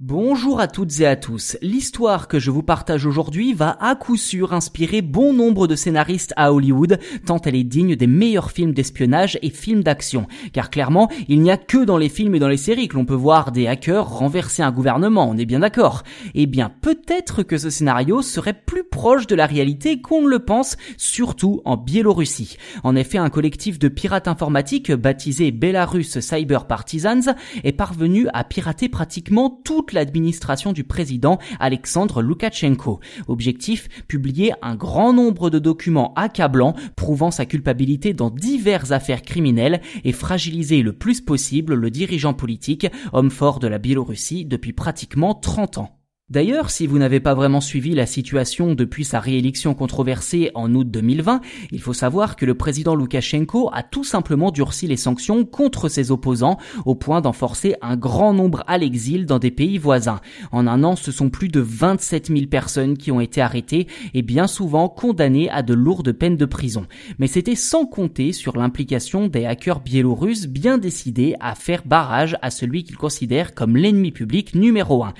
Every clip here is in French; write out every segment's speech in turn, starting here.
Bonjour à toutes et à tous. L'histoire que je vous partage aujourd'hui va à coup sûr inspirer bon nombre de scénaristes à Hollywood, tant elle est digne des meilleurs films d'espionnage et films d'action. Car clairement, il n'y a que dans les films et dans les séries que l'on peut voir des hackers renverser un gouvernement, on est bien d'accord. Eh bien, peut-être que ce scénario serait plus proche de la réalité qu'on ne le pense, surtout en Biélorussie. En effet, un collectif de pirates informatiques baptisé Belarus Cyber Partisans est parvenu à pirater pratiquement tout l'administration du président Alexandre Loukachenko. Objectif, publier un grand nombre de documents accablants prouvant sa culpabilité dans diverses affaires criminelles et fragiliser le plus possible le dirigeant politique, homme fort de la Biélorussie depuis pratiquement 30 ans. D'ailleurs, si vous n'avez pas vraiment suivi la situation depuis sa réélection controversée en août 2020, il faut savoir que le président Loukachenko a tout simplement durci les sanctions contre ses opposants au point d'en forcer un grand nombre à l'exil dans des pays voisins. En un an, ce sont plus de 27 000 personnes qui ont été arrêtées et bien souvent condamnées à de lourdes peines de prison. Mais c'était sans compter sur l'implication des hackers biélorusses bien décidés à faire barrage à celui qu'ils considèrent comme l'ennemi public numéro un.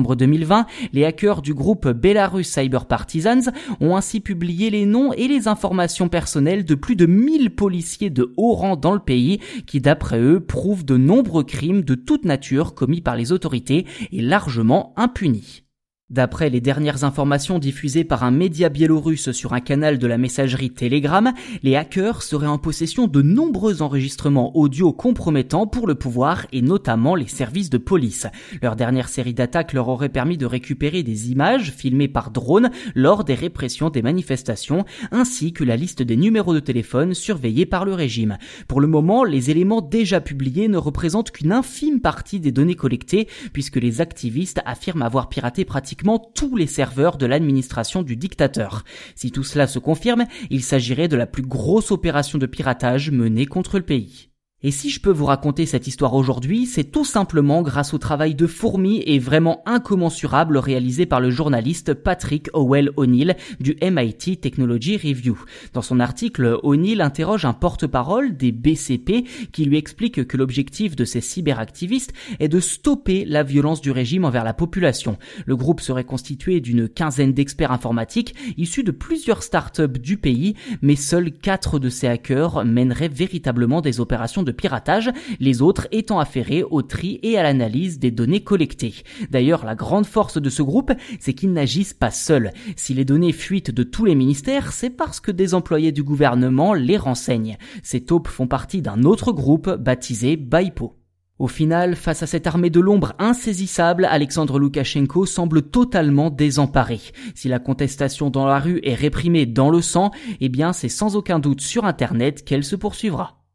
2020, les hackers du groupe Belarus Cyber Partisans ont ainsi publié les noms et les informations personnelles de plus de 1000 policiers de haut rang dans le pays qui, d'après eux, prouvent de nombreux crimes de toute nature commis par les autorités et largement impunis. D'après les dernières informations diffusées par un média biélorusse sur un canal de la messagerie Telegram, les hackers seraient en possession de nombreux enregistrements audio compromettants pour le pouvoir et notamment les services de police. Leur dernière série d'attaques leur aurait permis de récupérer des images filmées par drone lors des répressions des manifestations, ainsi que la liste des numéros de téléphone surveillés par le régime. Pour le moment, les éléments déjà publiés ne représentent qu'une infime partie des données collectées, puisque les activistes affirment avoir piraté pratiquement tous les serveurs de l'administration du dictateur. Si tout cela se confirme, il s'agirait de la plus grosse opération de piratage menée contre le pays. Et si je peux vous raconter cette histoire aujourd'hui, c'est tout simplement grâce au travail de fourmi et vraiment incommensurable réalisé par le journaliste Patrick Howell O'Neill du MIT Technology Review. Dans son article, O'Neill interroge un porte-parole des BCP qui lui explique que l'objectif de ces cyberactivistes est de stopper la violence du régime envers la population. Le groupe serait constitué d'une quinzaine d'experts informatiques issus de plusieurs startups du pays, mais seuls quatre de ces hackers mèneraient véritablement des opérations de piratage, les autres étant affairés au tri et à l'analyse des données collectées. D'ailleurs, la grande force de ce groupe, c'est qu'ils n'agissent pas seuls. Si les données fuitent de tous les ministères, c'est parce que des employés du gouvernement les renseignent. Ces taupes font partie d'un autre groupe baptisé BIPO. Au final, face à cette armée de l'ombre insaisissable, Alexandre Loukachenko semble totalement désemparé. Si la contestation dans la rue est réprimée dans le sang, eh bien c'est sans aucun doute sur Internet qu'elle se poursuivra.